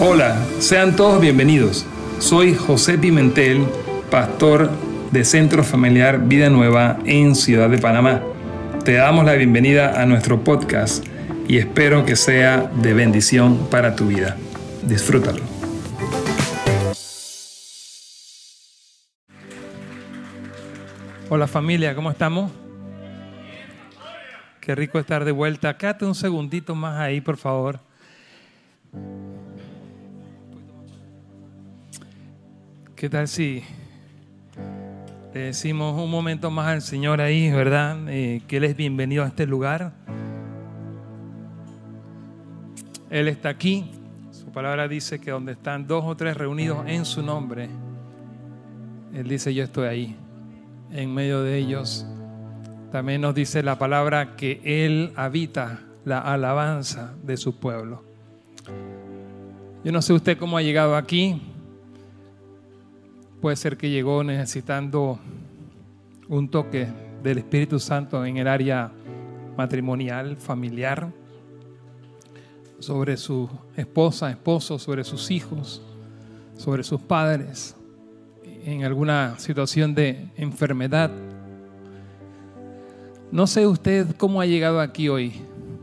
Hola, sean todos bienvenidos. Soy José Pimentel, pastor de Centro Familiar Vida Nueva en Ciudad de Panamá. Te damos la bienvenida a nuestro podcast y espero que sea de bendición para tu vida. Disfrútalo. Hola familia, ¿cómo estamos? Qué rico estar de vuelta. Quédate un segundito más ahí, por favor. ¿Qué tal si le decimos un momento más al Señor ahí, verdad? Eh, que Él es bienvenido a este lugar. Él está aquí. Su palabra dice que donde están dos o tres reunidos en su nombre, Él dice yo estoy ahí, en medio de ellos. También nos dice la palabra que Él habita la alabanza de su pueblo. Yo no sé usted cómo ha llegado aquí. Puede ser que llegó necesitando un toque del Espíritu Santo en el área matrimonial, familiar, sobre su esposa, esposo, sobre sus hijos, sobre sus padres, en alguna situación de enfermedad. No sé usted cómo ha llegado aquí hoy,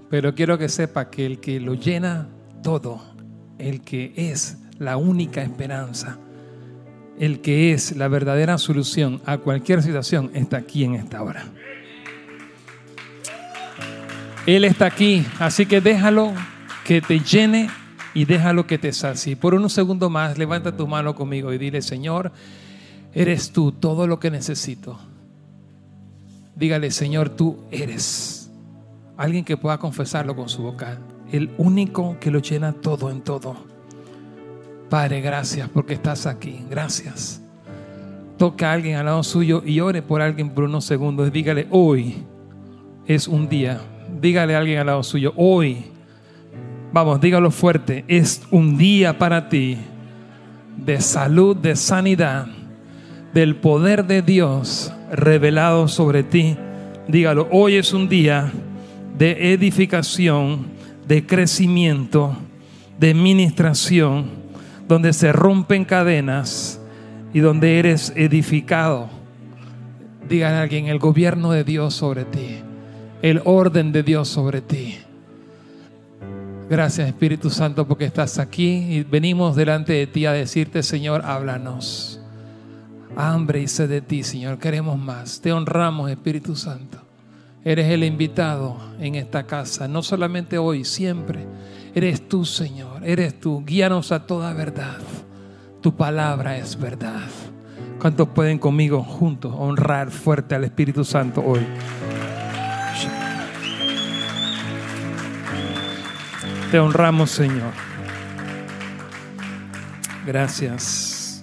pero quiero que sepa que el que lo llena todo, el que es la única esperanza, el que es la verdadera solución a cualquier situación está aquí en esta hora. Él está aquí, así que déjalo que te llene y déjalo que te sacie. Por un segundo más, levanta tu mano conmigo y dile, Señor, eres tú todo lo que necesito. Dígale, Señor, tú eres alguien que pueda confesarlo con su boca. El único que lo llena todo en todo. Padre, gracias porque estás aquí. Gracias. Toca a alguien al lado suyo y ore por alguien por unos segundos. Dígale, hoy es un día. Dígale a alguien al lado suyo, hoy. Vamos, dígalo fuerte. Es un día para ti de salud, de sanidad, del poder de Dios revelado sobre ti. Dígalo, hoy es un día de edificación, de crecimiento, de ministración donde se rompen cadenas y donde eres edificado. Diga a alguien, el gobierno de Dios sobre ti, el orden de Dios sobre ti. Gracias Espíritu Santo porque estás aquí y venimos delante de ti a decirte, Señor, háblanos. Hambre y sed de ti, Señor, queremos más. Te honramos, Espíritu Santo. Eres el invitado en esta casa, no solamente hoy, siempre. Eres tú, Señor, eres tú. Guíanos a toda verdad. Tu palabra es verdad. ¿Cuántos pueden conmigo juntos honrar fuerte al Espíritu Santo hoy? Te honramos, Señor. Gracias.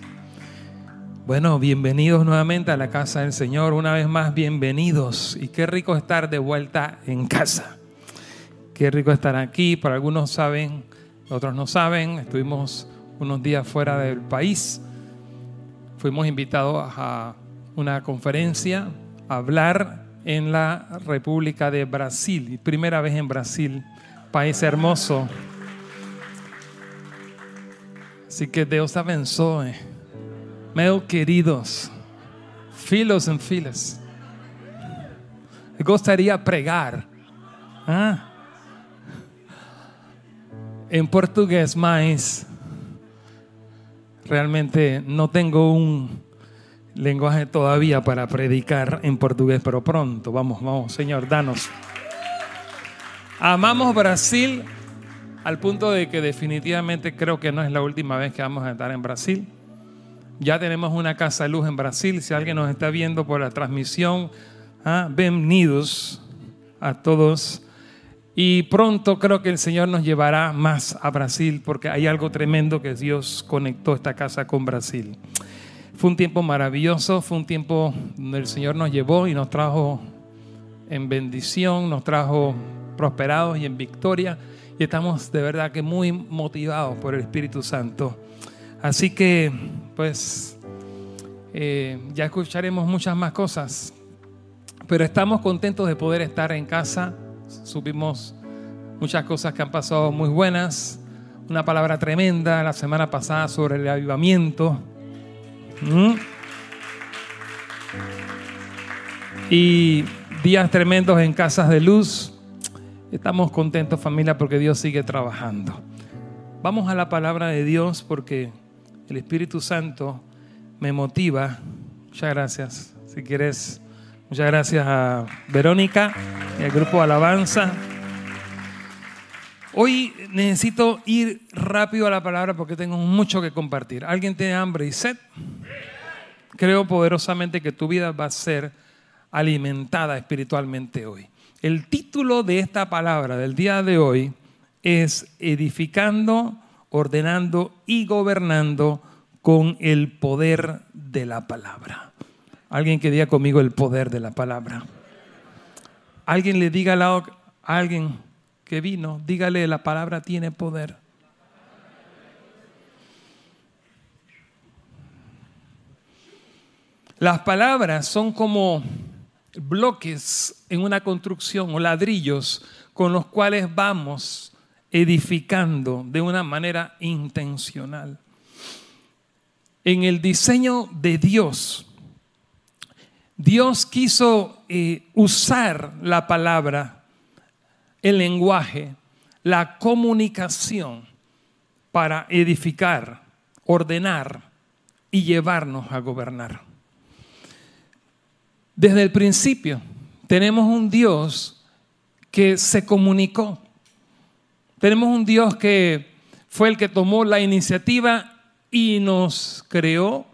Bueno, bienvenidos nuevamente a la casa del Señor. Una vez más, bienvenidos. Y qué rico estar de vuelta en casa. Qué rico estar aquí. Por algunos saben, otros no saben. Estuvimos unos días fuera del país. Fuimos invitados a una conferencia a hablar en la República de Brasil. Primera vez en Brasil, país hermoso. Así que Dios abençoe. Meus queridos, filos en filas. Me gustaría pregar. ¿Ah? En portugués, mas realmente no tengo un lenguaje todavía para predicar en portugués, pero pronto, vamos, vamos, Señor, danos. Amamos Brasil al punto de que definitivamente creo que no es la última vez que vamos a estar en Brasil. Ya tenemos una casa de luz en Brasil. Si alguien nos está viendo por la transmisión, ¿ah? bienvenidos a todos y pronto creo que el Señor nos llevará más a Brasil porque hay algo tremendo que Dios conectó esta casa con Brasil. Fue un tiempo maravilloso, fue un tiempo donde el Señor nos llevó y nos trajo en bendición, nos trajo prosperados y en victoria. Y estamos de verdad que muy motivados por el Espíritu Santo. Así que, pues, eh, ya escucharemos muchas más cosas. Pero estamos contentos de poder estar en casa supimos muchas cosas que han pasado muy buenas, una palabra tremenda la semana pasada sobre el avivamiento. Y días tremendos en casas de luz. Estamos contentos familia porque Dios sigue trabajando. Vamos a la palabra de Dios porque el Espíritu Santo me motiva. Muchas gracias. Si quieres, muchas gracias a Verónica y grupo Alabanza. Hoy necesito ir rápido a la palabra porque tengo mucho que compartir. ¿Alguien tiene hambre y sed? Creo poderosamente que tu vida va a ser alimentada espiritualmente hoy. El título de esta palabra del día de hoy es edificando, ordenando y gobernando con el poder de la palabra. Alguien que diga conmigo el poder de la palabra. Alguien le diga a alguien, que vino, dígale, la palabra tiene poder. Las palabras son como bloques en una construcción o ladrillos con los cuales vamos edificando de una manera intencional. En el diseño de Dios, Dios quiso eh, usar la palabra el lenguaje, la comunicación para edificar, ordenar y llevarnos a gobernar. Desde el principio tenemos un Dios que se comunicó. Tenemos un Dios que fue el que tomó la iniciativa y nos creó.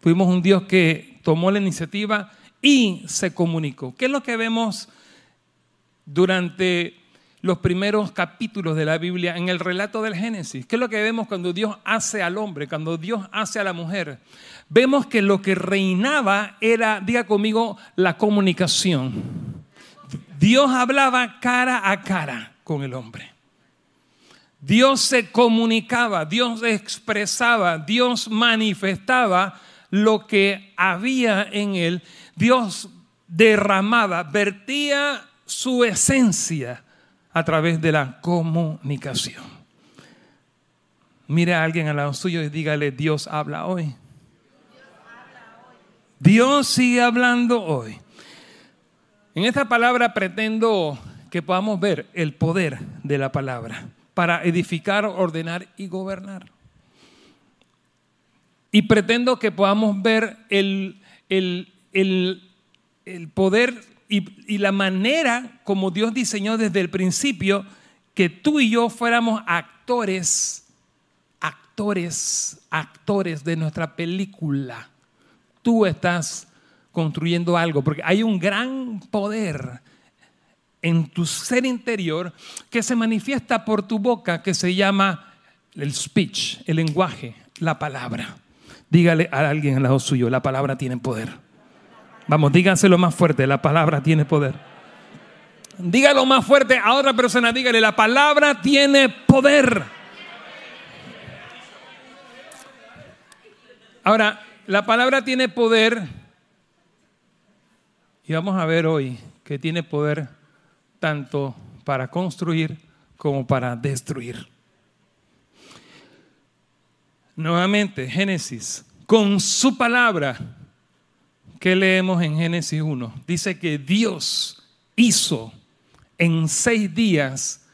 Fuimos un Dios que tomó la iniciativa y se comunicó. ¿Qué es lo que vemos durante los primeros capítulos de la Biblia en el relato del Génesis. ¿Qué es lo que vemos cuando Dios hace al hombre, cuando Dios hace a la mujer? Vemos que lo que reinaba era, diga conmigo, la comunicación. Dios hablaba cara a cara con el hombre. Dios se comunicaba, Dios expresaba, Dios manifestaba lo que había en él. Dios derramaba, vertía su esencia a través de la comunicación. Mire a alguien al lado suyo y dígale, Dios habla hoy. Dios sigue hablando hoy. En esta palabra pretendo que podamos ver el poder de la palabra para edificar, ordenar y gobernar. Y pretendo que podamos ver el, el, el, poder y, la manera como Dios diseñó desde el principio que tú y yo fuéramos actores, actores, actores de nuestra película. Tú estás construyendo algo, porque hay un gran poder en tu ser interior que se manifiesta por tu boca, que se llama el speech, el lenguaje, la palabra. Dígale a alguien al lado suyo, la palabra tiene poder. Vamos, díganselo más fuerte, la palabra tiene poder. Dígalo más fuerte a otra persona, dígale, la palabra tiene poder. Ahora, la palabra tiene poder y vamos a ver hoy que tiene poder tanto para construir como para destruir. Nuevamente, Génesis, con su palabra ¿Qué leemos en Génesis 1? Dice que Dios hizo en seis días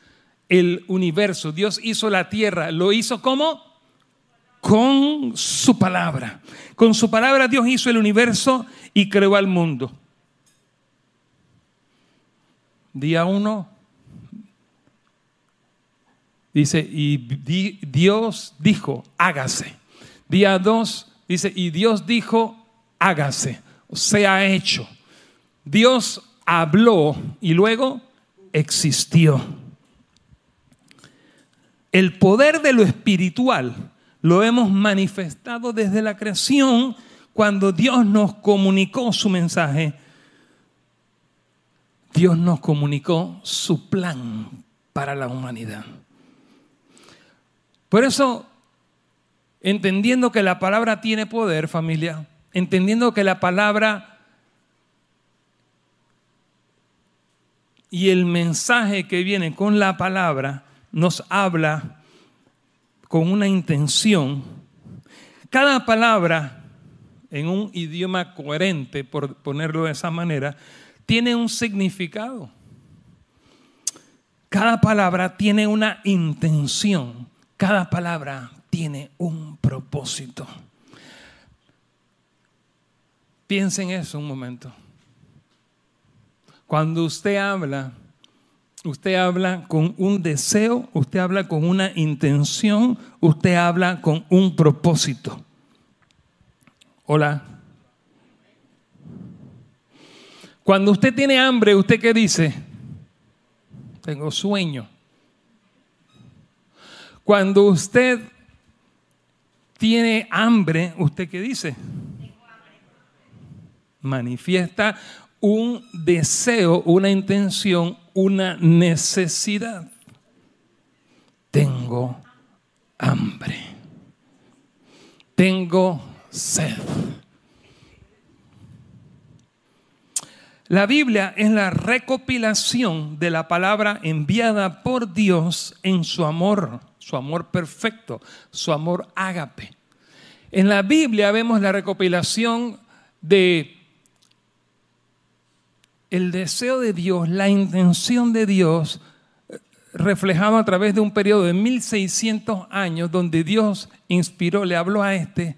el universo. Dios hizo la tierra. ¿Lo hizo cómo? Con su palabra. Con su palabra Dios hizo el universo y creó al mundo. Día 1 dice, y Dios dijo, hágase. Día 2 dice, y Dios dijo, hágase se ha hecho. Dios habló y luego existió. El poder de lo espiritual lo hemos manifestado desde la creación cuando Dios nos comunicó su mensaje. Dios nos comunicó su plan para la humanidad. Por eso, entendiendo que la palabra tiene poder, familia, entendiendo que la palabra y el mensaje que viene con la palabra nos habla con una intención. Cada palabra en un idioma coherente, por ponerlo de esa manera, tiene un significado. Cada palabra tiene una intención. Cada palabra tiene un propósito. Piensen en eso un momento. Cuando usted habla, usted habla con un deseo, usted habla con una intención, usted habla con un propósito. Hola. Cuando usted tiene hambre, ¿usted qué dice? Tengo sueño. Cuando usted tiene hambre, ¿usted qué dice? Manifiesta un deseo, una intención, una necesidad. Tengo hambre. Tengo sed. La Biblia es la recopilación de la palabra enviada por Dios en su amor, su amor perfecto, su amor ágape. En la Biblia vemos la recopilación de el deseo de Dios, la intención de Dios, reflejado a través de un periodo de 1600 años donde Dios inspiró, le habló a este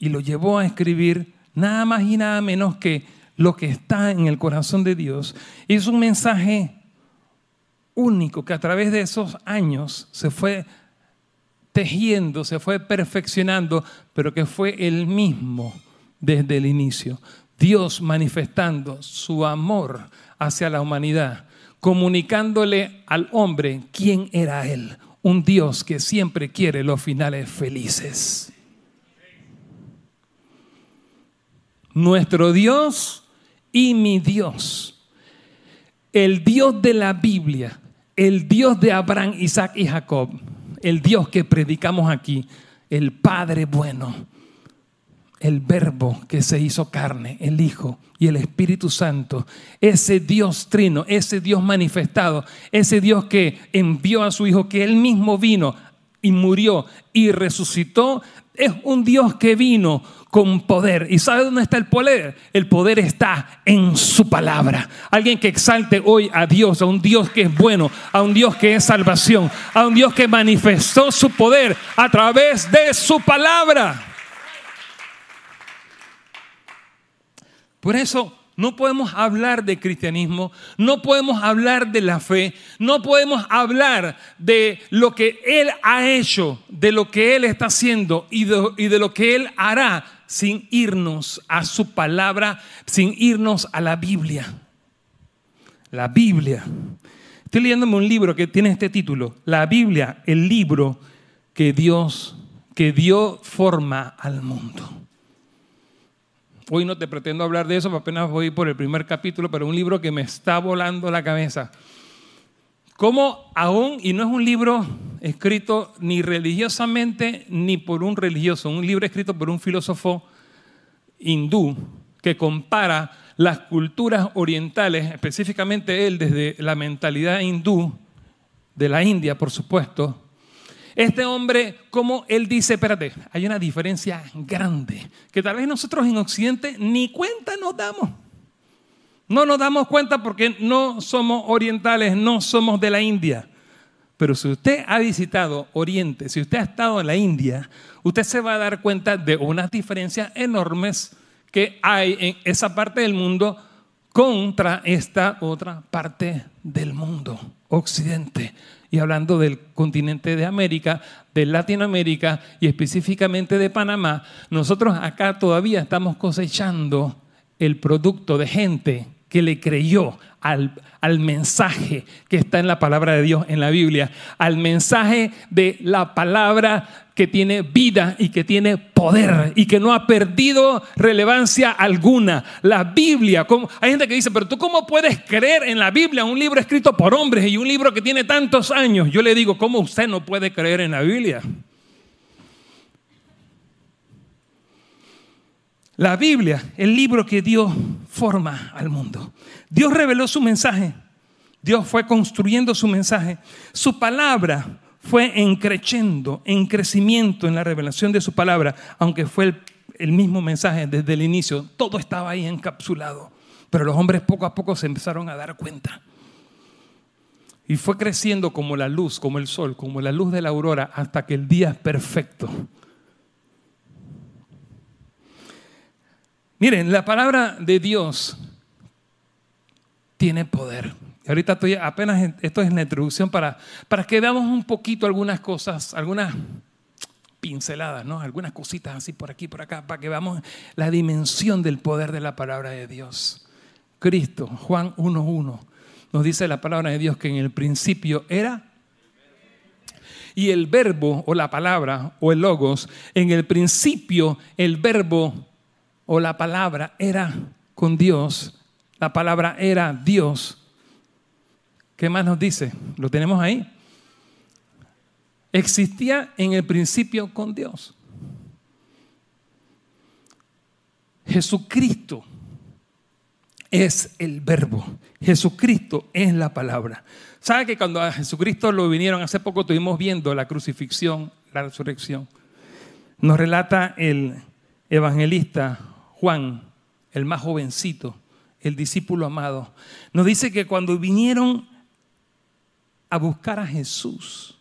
y lo llevó a escribir nada más y nada menos que lo que está en el corazón de Dios. es un mensaje único que a través de esos años se fue tejiendo, se fue perfeccionando, pero que fue el mismo desde el inicio. Dios manifestando su amor hacia la humanidad, comunicándole al hombre quién era Él, un Dios que siempre quiere los finales felices. Nuestro Dios y mi Dios, el Dios de la Biblia, el Dios de Abraham, Isaac y Jacob, el Dios que predicamos aquí, el Padre bueno el verbo que se hizo carne, el Hijo y el Espíritu Santo, ese Dios trino, ese Dios manifestado, ese Dios que envió a su Hijo, que él mismo vino y murió y resucitó, es un Dios que vino con poder. ¿Y sabe dónde está el poder? El poder está en su palabra. Alguien que exalte hoy a Dios, a un Dios que es bueno, a un Dios que es salvación, a un Dios que manifestó su poder a través de su palabra. Por eso no podemos hablar de cristianismo, no podemos hablar de la fe, no podemos hablar de lo que Él ha hecho, de lo que Él está haciendo y de, lo que Él hará sin irnos a su palabra, sin irnos a la Biblia. La Biblia. Estoy leyéndome un libro que tiene este título, La Biblia, el libro que Dios, que dio forma al mundo. Hoy no te pretendo hablar de eso, apenas voy por el primer capítulo, pero un libro que me está volando la cabeza. ¿Cómo aún, y no es un libro escrito ni religiosamente ni por un religioso, un libro escrito por un filósofo hindú que compara las culturas orientales, específicamente él desde la mentalidad hindú de la India, por supuesto, este hombre, como él dice, espérate, hay una diferencia grande, que tal vez nosotros en Occidente ni cuenta nos damos. No nos damos cuenta porque no somos orientales, no somos de la India. Pero si usted ha visitado Oriente, si usted ha estado en la India, usted se va a dar cuenta de unas diferencias enormes que hay en esa parte del mundo contra esta otra parte del mundo, Occidente y hablando del continente de América, de Latinoamérica y específicamente de Panamá, nosotros acá todavía estamos cosechando el producto de gente que le creyó al, al, mensaje que está en la palabra de Dios en la Biblia, al mensaje de la palabra que tiene vida y que tiene poder y que no ha perdido relevancia alguna. La Biblia, hay gente que dice, pero tú cómo puedes creer en la Biblia, un libro escrito por hombres y un libro que tiene tantos años? Yo le digo, ¿cómo usted no puede creer en la Biblia? La Biblia, el libro que dio forma al mundo. Dios reveló su mensaje. Dios fue construyendo su mensaje. Su palabra fue encreciendo, en crecimiento en la revelación de su palabra, aunque fue el, el mismo mensaje desde el inicio, todo estaba ahí encapsulado. Pero los hombres poco a poco se empezaron a dar cuenta. Y fue creciendo como la luz, como el sol, como la luz de la aurora, hasta que el día es perfecto. Miren, la palabra de Dios tiene poder. Ahorita estoy apenas, esto es la introducción para, para que veamos un poquito algunas cosas, algunas pinceladas, ¿no? Algunas cositas así por aquí, por acá, para que veamos la dimensión del poder de la palabra de Dios. Cristo, Juan 1.1, nos dice la palabra de Dios que en el principio era y el verbo o la palabra o el logos, en el principio el verbo o la palabra era con Dios, la palabra era Dios. ¿Qué más nos dice? ¿Lo tenemos ahí? Existía en el principio con Dios. Jesucristo es el verbo. Jesucristo es la palabra. ¿Sabe que cuando a Jesucristo lo vinieron hace poco estuvimos viendo la crucifixión, la resurrección? Nos relata el evangelista Juan, el más jovencito, el discípulo amado. Nos dice que cuando vinieron a buscar a Jesús,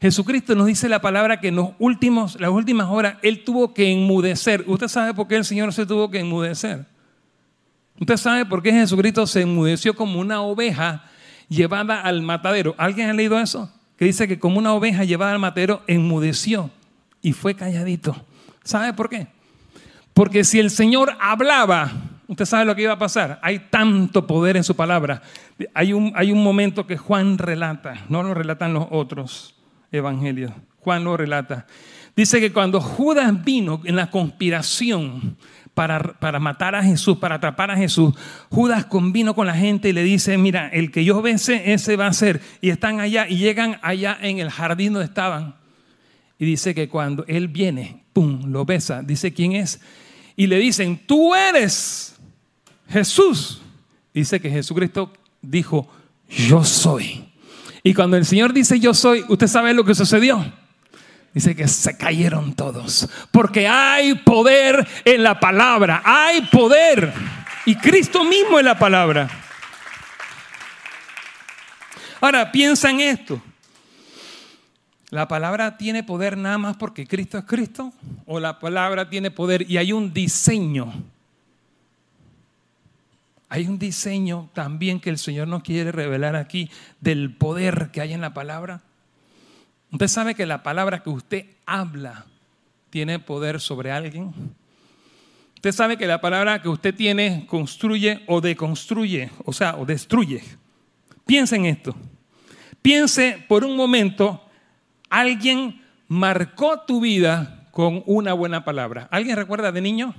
Jesucristo nos dice la palabra que en los últimos, las últimas horas Él tuvo que enmudecer. ¿Usted sabe por qué el Señor se tuvo que enmudecer? Usted sabe por qué Jesucristo se enmudeció como una oveja llevada al matadero. ¿Alguien ha leído eso? Que dice que como una oveja llevada al matadero enmudeció y fue calladito. ¿Sabe por qué? Porque si el Señor hablaba, usted sabe lo que iba a pasar. Hay tanto poder en su palabra. Hay un, hay un momento que Juan relata, no lo relatan los otros evangelios. Juan lo relata. Dice que cuando Judas vino en la conspiración para, matar a Jesús, para atrapar a Jesús, Judas convino con la gente y le dice, mira, el que yo bese, ese va a ser. Y están allá y llegan allá en el jardín donde estaban. Y dice que cuando él viene, ¡pum!, lo besa. Dice, ¿quién es? Y le dicen, tú eres Jesús. Dice que Jesucristo dijo, yo soy. Y cuando el Señor dice yo soy, usted sabe lo que sucedió. Dice que se cayeron todos. Porque hay poder en la palabra. Hay poder. Y Cristo mismo es la palabra. Ahora, piensa en esto. ¿La palabra tiene poder nada más porque Cristo es Cristo? ¿O la palabra tiene poder y hay un diseño? Hay un diseño también que el Señor nos quiere revelar aquí del poder que hay en la palabra. Usted sabe que la palabra que usted habla tiene poder sobre alguien. Usted sabe que la palabra que usted tiene construye o deconstruye, o sea, o destruye. Piense en esto. Piense por un momento, alguien marcó tu vida con una buena palabra. ¿Alguien recuerda de niño?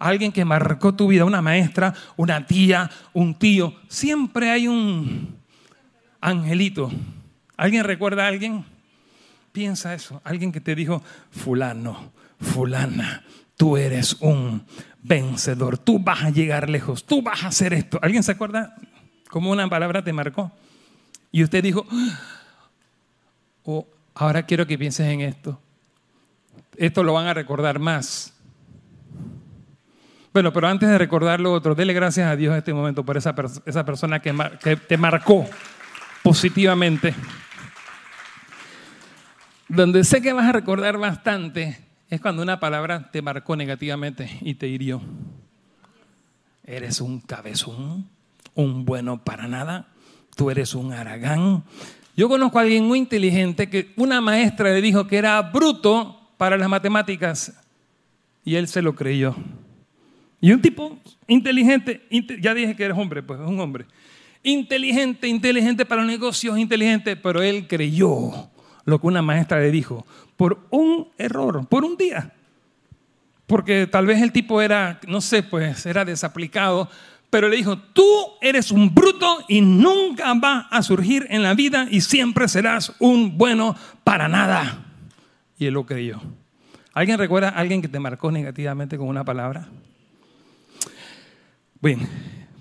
Alguien que marcó tu vida, una maestra, una tía, un tío. Siempre hay un angelito. ¿Alguien recuerda a alguien? Piensa eso. Alguien que te dijo, fulano, fulana, tú eres un vencedor, tú vas a llegar lejos, tú vas a hacer esto. ¿Alguien se acuerda cómo una palabra te marcó? Y usted dijo, oh, ahora quiero que pienses en esto. Esto lo van a recordar más. Bueno, pero antes de recordar lo otro, dele gracias a Dios en este momento por esa, esa persona que, que te marcó positivamente. Donde sé que vas a recordar bastante es cuando una palabra te marcó negativamente y te hirió. Eres un cabezón, un bueno para nada, tú eres un aragán. Yo conozco a alguien muy inteligente que una maestra le dijo que era bruto para las matemáticas y él se lo creyó. Y un tipo inteligente, ya dije que eres hombre, pues es un hombre. Inteligente, inteligente para los negocios, inteligente, pero él creyó lo que una maestra le dijo, por un error, por un día. Porque tal vez el tipo era, no sé, pues era desaplicado, pero le dijo, tú eres un bruto y nunca vas a surgir en la vida y siempre serás un bueno para nada. Y él lo creyó. ¿Alguien recuerda a alguien que te marcó negativamente con una palabra? Bien,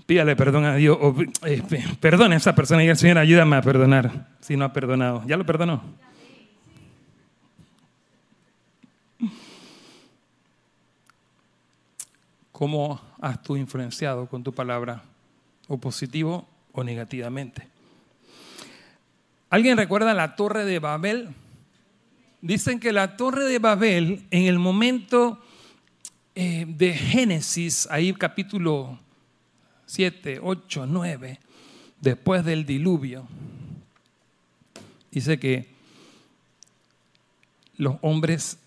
Pídale perdón a Dios. Eh, perdona a esa persona y el Señor ayúdame a perdonar si no ha perdonado. ¿Ya lo perdonó? ¿Cómo has tú influenciado con tu palabra? ¿O positivo o negativamente? ¿Alguien recuerda la torre de Babel? Dicen que la torre de Babel, en el momento eh, de Génesis, ahí capítulo 7, 8, 9, después del diluvio, dice que los hombres,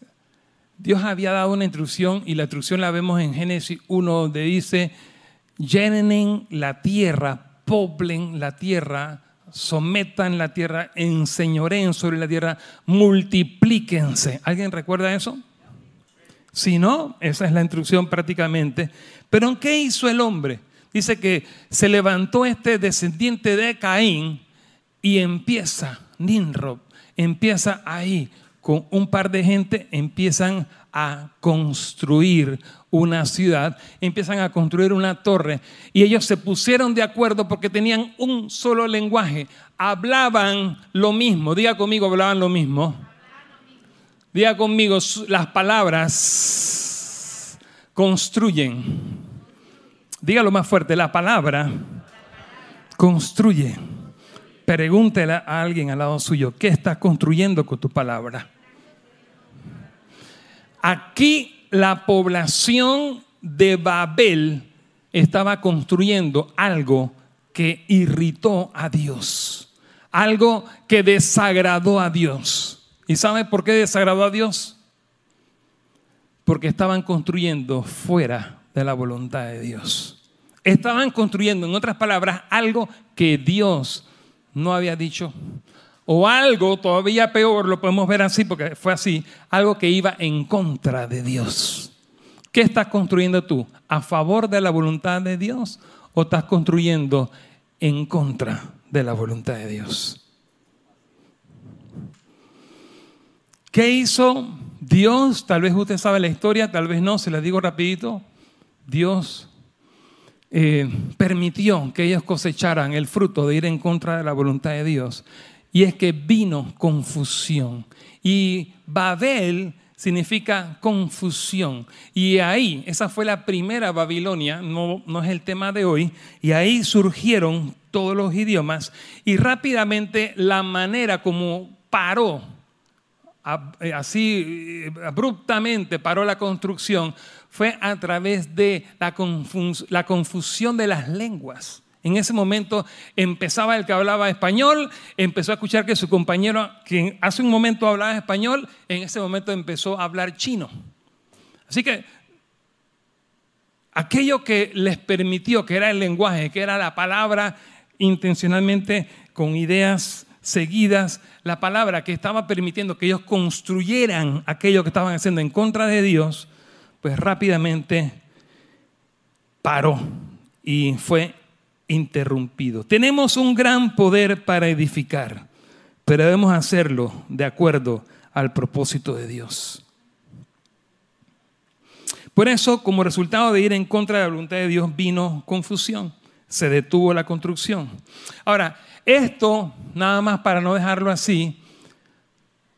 Dios había dado una instrucción y la instrucción la vemos en Génesis 1, donde dice, llenen la tierra, poblen la tierra, sometan la tierra, enseñoreen sobre la tierra, multiplíquense. ¿Alguien recuerda eso? Si no, esa es la instrucción prácticamente. Pero ¿en qué hizo el hombre? Dice que se levantó este descendiente de Caín y empieza, Ninrob, empieza ahí con un par de gente, empiezan a construir una ciudad, empiezan a construir una torre y ellos se pusieron de acuerdo porque tenían un solo lenguaje, hablaban lo mismo, diga conmigo, hablaban lo mismo. Diga conmigo, las palabras construyen. Dígalo más fuerte, la palabra construye. Pregúntele a alguien al lado suyo, ¿qué estás construyendo con tu palabra? Aquí la población de Babel estaba construyendo algo que irritó a Dios, algo que desagradó a Dios. ¿Y sabe por qué desagradó a Dios? Porque estaban construyendo fuera de la voluntad de Dios. Estaban construyendo, en otras palabras, algo que Dios no había dicho, o algo todavía peor, lo podemos ver así porque fue así, algo que iba en contra de Dios. ¿Qué estás construyendo tú? ¿A favor de la voluntad de Dios o estás construyendo en contra de la voluntad de Dios? ¿Qué hizo Dios? Tal vez usted sabe la historia, tal vez no, se la digo rapidito. Dios eh, permitió que ellos cosecharan el fruto de ir en contra de la voluntad de Dios y es que vino confusión. Y Babel significa confusión. Y ahí, esa fue la primera Babilonia, no, no es el tema de hoy, y ahí surgieron todos los idiomas y rápidamente la manera como paró, eh, así eh, abruptamente paró la construcción, fue a través de la, confusión de las lenguas. En ese momento empezaba el que hablaba español, empezó a escuchar que su compañero, quien hace un momento hablaba español, en ese momento empezó a hablar chino. Así que aquello que les permitió, que era el lenguaje, que era la palabra intencionalmente con ideas seguidas, la palabra que estaba permitiendo que ellos construyeran aquello que estaban haciendo en contra de Dios, pues rápidamente paró y fue interrumpido. Tenemos un gran poder para edificar, pero debemos hacerlo de acuerdo al propósito de Dios. Por eso, como resultado de ir en contra de la voluntad de Dios, vino confusión. Se detuvo la construcción. Ahora, esto, nada más para no dejarlo así,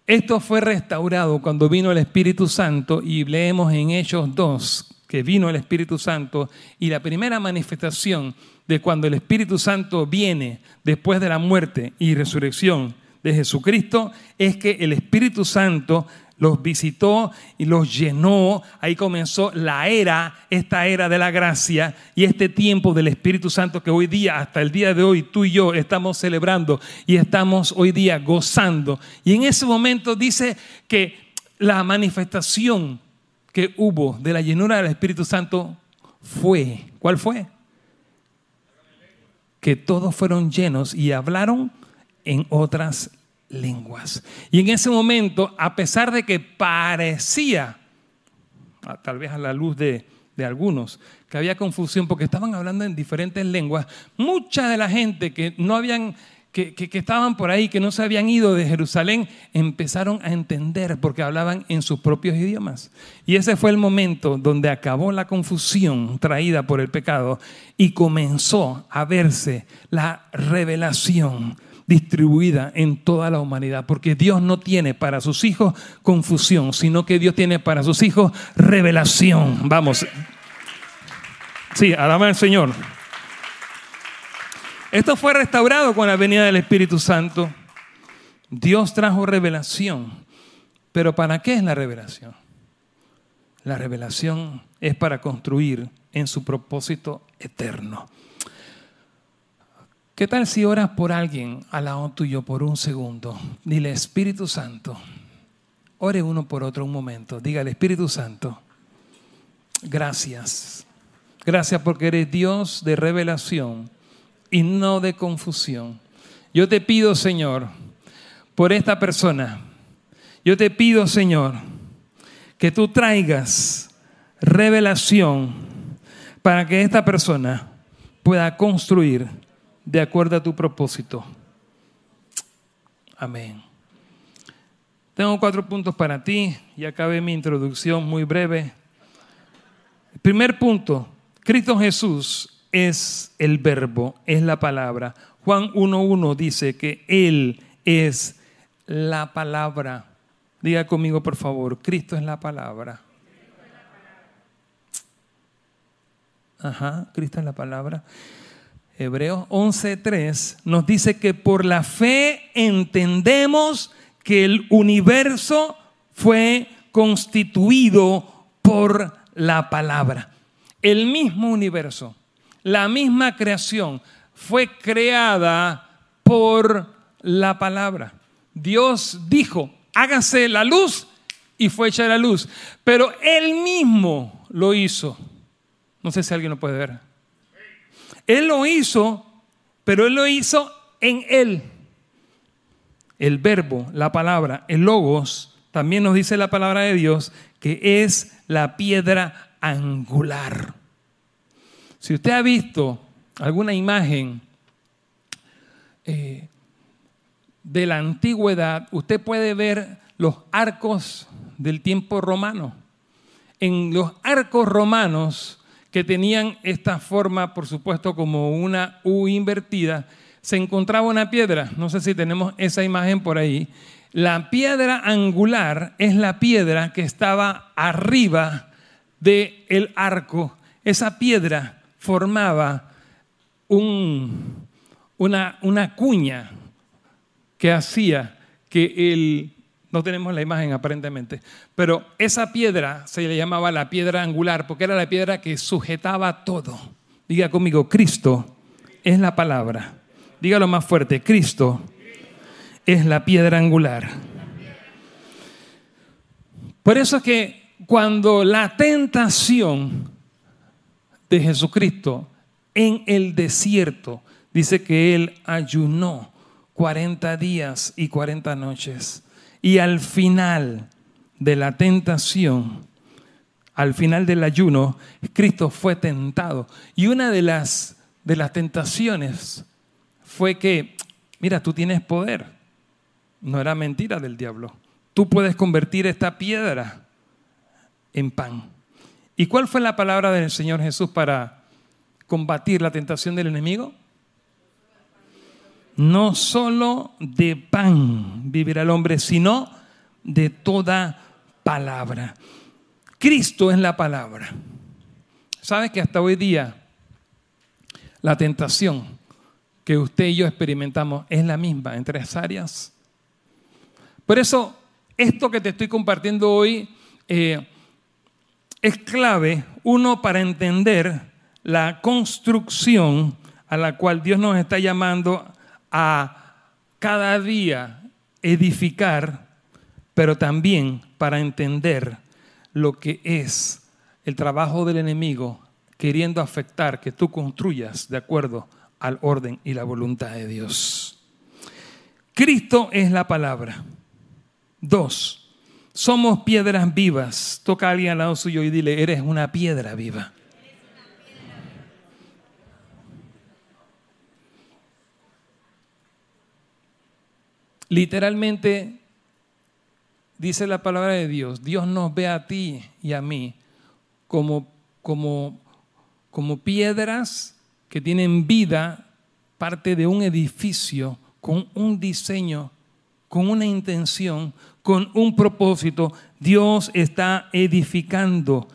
esto fue restaurado cuando vino el Espíritu Santo y leemos en Hechos 2 que vino el Espíritu Santo y la primera manifestación de cuando el Espíritu Santo viene después de la muerte y resurrección de Jesucristo es que el Espíritu Santo los visitó y los llenó. Ahí comenzó la era, esta era de la gracia y este tiempo del Espíritu Santo que hoy día, hasta el día de hoy, tú y yo estamos celebrando y estamos hoy día gozando. Y en ese momento dice que la manifestación que hubo de la llenura del Espíritu Santo fue, ¿cuál fue? que todos fueron llenos y hablaron en otras lenguas. Y en ese momento, a pesar de que parecía, tal vez a la luz de, algunos, que había confusión porque estaban hablando en diferentes lenguas, mucha de la gente que no habían que, que, estaban por ahí, que no se habían ido de Jerusalén, empezaron a entender porque hablaban en sus propios idiomas. Y ese fue el momento donde acabó la confusión traída por el pecado y comenzó a verse la revelación distribuida en toda la humanidad, porque Dios no tiene para sus hijos confusión, sino que Dios tiene para sus hijos revelación. Vamos. Sí, alaba al Señor. Esto fue restaurado con la venida del Espíritu Santo. Dios trajo revelación. Pero ¿para qué es la revelación? La revelación es para construir en su propósito eterno. ¿Qué tal si oras por alguien al lado tuyo por un segundo? Dile, Espíritu Santo, ore uno por otro un momento. Dígale, Espíritu Santo, gracias. Gracias porque eres Dios de revelación y no de confusión. Yo te pido, Señor, por esta persona, yo te pido, Señor, que tú traigas revelación para que esta persona pueda construir de acuerdo a tu propósito. Amén. Tengo cuatro puntos para ti y acabé mi introducción muy breve. primer punto, Cristo Jesús es el verbo, es la palabra. Juan 1.1 dice que Él es la palabra. Diga conmigo, por favor, Cristo es la palabra. Ajá, Cristo es la palabra. Hebreos 11.3 nos dice que por la fe entendemos que el universo fue constituido por la palabra. El mismo universo la misma creación fue creada por la palabra. Dios dijo, hágase la luz y fue hecha la luz. Pero Él mismo lo hizo. No sé si alguien lo puede ver. Él lo hizo, pero Él lo hizo en Él. El verbo, la palabra, el logos, también nos dice la palabra de Dios que es la piedra angular. Si usted ha visto alguna imagen eh, de la antigüedad, usted puede ver los arcos del tiempo romano. En los arcos romanos que tenían esta forma, por supuesto, como una U invertida, se encontraba una piedra. No sé si tenemos esa imagen por ahí. La piedra angular es la piedra que estaba arriba del arco. Esa piedra formaba un, una, una cuña que hacía que el, no tenemos la imagen aparentemente, pero esa piedra se le llamaba la piedra angular porque era la piedra que sujetaba todo. Diga conmigo, Cristo es la palabra. Dígalo más fuerte, Cristo es la piedra angular. Por eso es que cuando la tentación de Jesucristo en el desierto. Dice que él ayunó 40 días y 40 noches. Y al final de la tentación, al final del ayuno, Cristo fue tentado. Y una de las, de las tentaciones fue que, mira, tú tienes poder. No era mentira del diablo. Tú puedes convertir esta piedra en pan. ¿Y cuál fue la palabra del Señor Jesús para combatir la tentación del enemigo? No solo de pan vivirá el hombre, sino de toda palabra. Cristo es la palabra. ¿Sabe que hasta hoy día la tentación que usted y yo experimentamos es la misma en tres áreas? Por eso, esto que te estoy compartiendo hoy eh, es clave, uno, para entender la construcción a la cual Dios nos está llamando a cada día edificar, pero también para entender lo que es el trabajo del enemigo queriendo afectar que tú construyas de acuerdo al orden y la voluntad de Dios. Cristo es la palabra. Dos, somos piedras vivas. Toca a alguien al lado suyo y dile, eres una piedra viva. Literalmente, dice la palabra de Dios, Dios nos ve a ti y a mí como, como, como piedras que tienen vida, parte de un edificio con un diseño, con una intención, con un propósito. Dios está edificando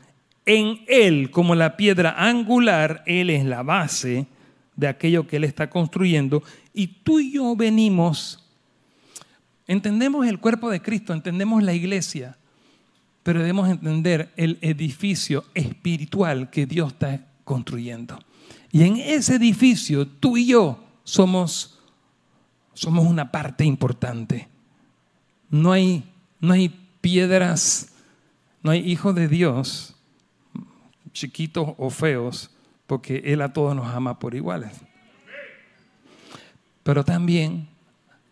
en Él como la piedra angular, Él es la base de aquello que Él está construyendo. Y tú y yo venimos, entendemos el cuerpo de Cristo, entendemos la iglesia, pero debemos entender el edificio espiritual que Dios está construyendo. Y en ese edificio tú y yo somos, somos una parte importante. No hay, no hay piedras, no hay hijos de Dios, chiquitos o feos, porque Él a todos nos ama por iguales. Pero también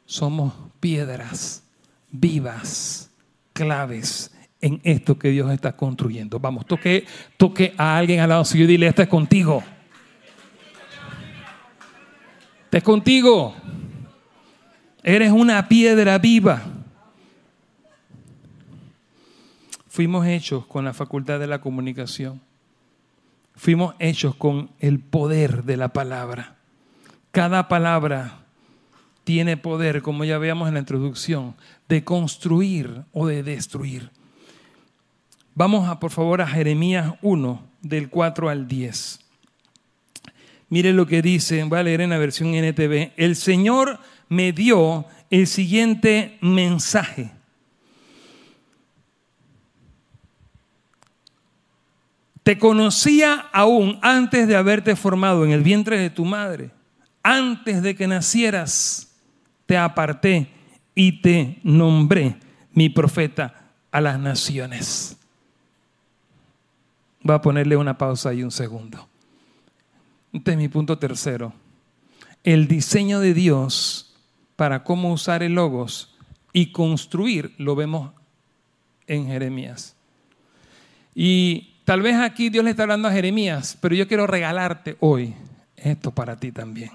somos piedras vivas, claves en esto que Dios está construyendo. Vamos, toque, toque a alguien al lado suyo y dile, esto es contigo. Esto es contigo. Eres una piedra viva. Fuimos hechos con la facultad de la comunicación. Fuimos hechos con el poder de la palabra. Cada palabra tiene poder, como ya veíamos en la introducción, de construir o de destruir. Vamos a, por favor, a Jeremías 1, del 4 al 10. Mire lo que dice, voy a leer en la versión NTV. El Señor me dio el siguiente mensaje. Te conocía aún antes de haberte formado en el vientre de tu madre. Antes de que nacieras, te aparté y te nombré mi profeta a las naciones. Voy a ponerle una pausa y un segundo. Este es mi punto tercero. El diseño de Dios para cómo usar el logos y construir lo vemos en Jeremías. Y tal vez aquí Dios le está hablando a Jeremías, pero yo quiero regalarte hoy esto para ti también.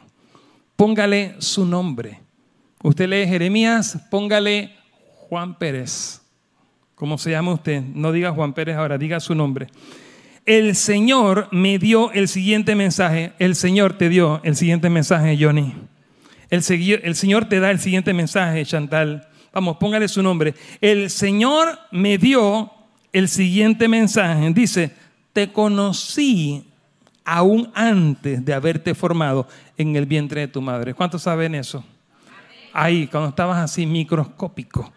Póngale su nombre. Usted lee Jeremías, póngale Juan Pérez. ¿Cómo se llama usted? No diga Juan Pérez ahora, diga su nombre el Señor me dio el siguiente mensaje. El Señor te dio el siguiente mensaje, Johnny. El, Señor te da el siguiente mensaje, Chantal. Vamos, póngale su nombre. El Señor me dio el siguiente mensaje. Dice, te conocí aún antes de haberte formado en el vientre de tu madre. ¿Cuántos saben eso? Ahí, cuando estabas así microscópico.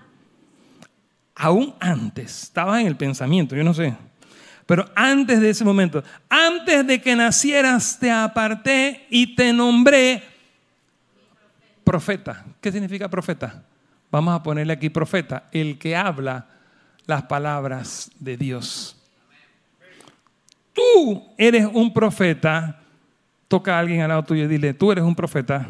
Aún antes, estabas en el pensamiento, yo no sé. Pero antes de ese momento, antes de que nacieras, te aparté y te nombré profeta. ¿Qué significa profeta? Vamos a ponerle aquí profeta, el que habla las palabras de Dios. Tú eres un profeta. Toca a alguien al lado tuyo y dile, tú eres un profeta.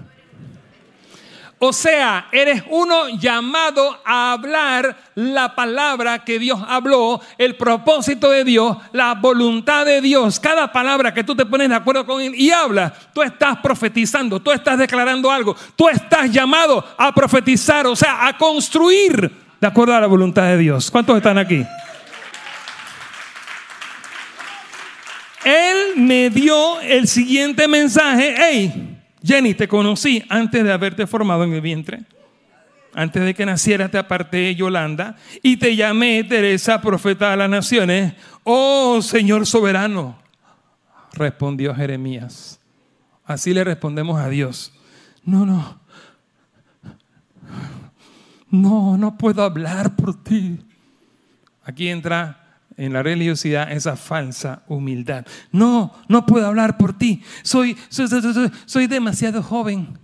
O sea, eres uno llamado a hablar la palabra que Dios habló, el propósito de Dios, la voluntad de Dios. Cada palabra que tú te pones de acuerdo con Él y hablas, tú estás profetizando, tú estás declarando algo, tú estás llamado a profetizar, o sea, a construir de acuerdo a la voluntad de Dios. ¿Cuántos están aquí? Él me dio el siguiente mensaje. Hey, Jenny, te conocí antes de haberte formado en el vientre. Antes de que naciera te aparté, Yolanda, y te llamé Teresa, profeta de las naciones. Oh Señor soberano, respondió Jeremías. Así le respondemos a Dios. No, no. No, no puedo hablar por ti. Aquí entra en la religiosidad esa falsa humildad. No, no puedo hablar por ti. Soy, soy, demasiado joven.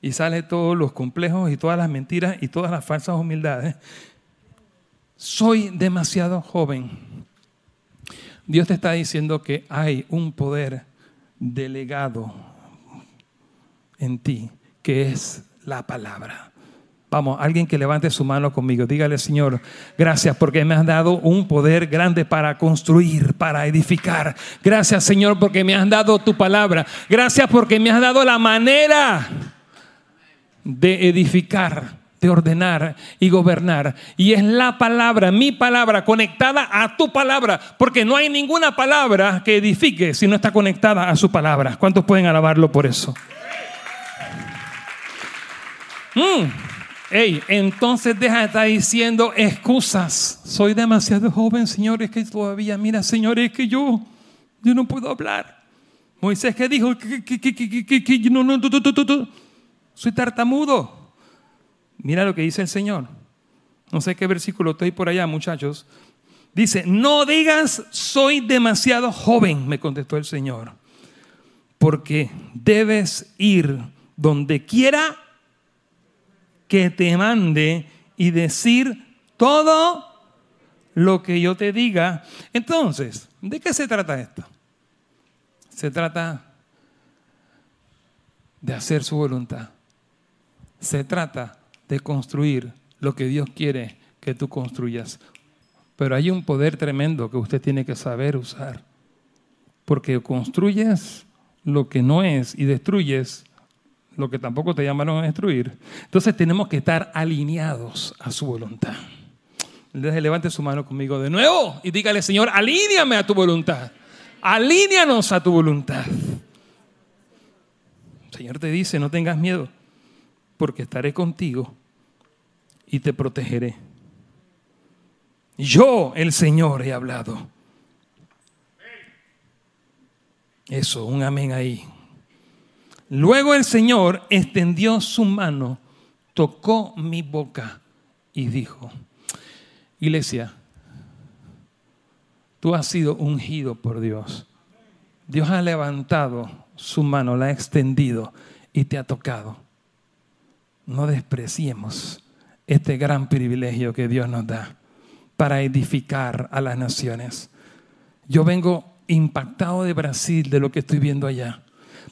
Y sale todos los complejos y todas las mentiras y todas las falsas humildades. Soy demasiado joven. Dios te está diciendo que hay un poder delegado en ti, que es la palabra. Vamos, alguien que levante su mano conmigo. Dígale, Señor, gracias porque me has dado un poder grande para construir, para edificar. Gracias, Señor, porque me has dado tu palabra. Gracias porque me has dado la manera de edificar, de ordenar y gobernar. Y es la palabra, mi palabra, conectada a tu palabra, porque no hay ninguna palabra que edifique si no está conectada a su palabra. ¿Cuántos pueden alabarlo por eso? Mm. Ey, entonces deja de estar diciendo excusas. Soy demasiado joven, Señor, es que todavía, mira, Señor, es que yo, yo no puedo hablar. Moisés que dijo soy tartamudo. Mira lo que dice el Señor. No sé qué versículo estoy por allá, muchachos. Dice, no digas soy demasiado joven, me contestó el Señor, porque debes ir donde quiera que te mande y decir todo lo que yo te diga. Entonces, ¿de qué se trata esto? Se trata de hacer su voluntad. Se trata de construir lo que Dios quiere que tú construyas. Pero hay un poder tremendo que usted tiene que saber usar. Porque construyes lo que no es y destruyes lo que tampoco te llamaron a destruir. Entonces tenemos que estar alineados a su voluntad. Levante su mano conmigo de nuevo y dígale, Señor, alíneame a tu voluntad. Alíneanos a tu voluntad. Señor te dice, no tengas miedo, porque estaré contigo y te protegeré. Yo, el Señor, he hablado. Eso, un amén ahí. Luego el Señor extendió su mano, tocó mi boca y dijo, iglesia, tú has sido ungido por Dios. Dios ha levantado su mano, la ha extendido y te ha tocado. No despreciemos este gran privilegio que Dios nos da para edificar a las naciones. Yo vengo impactado de Brasil, de lo que estoy viendo allá.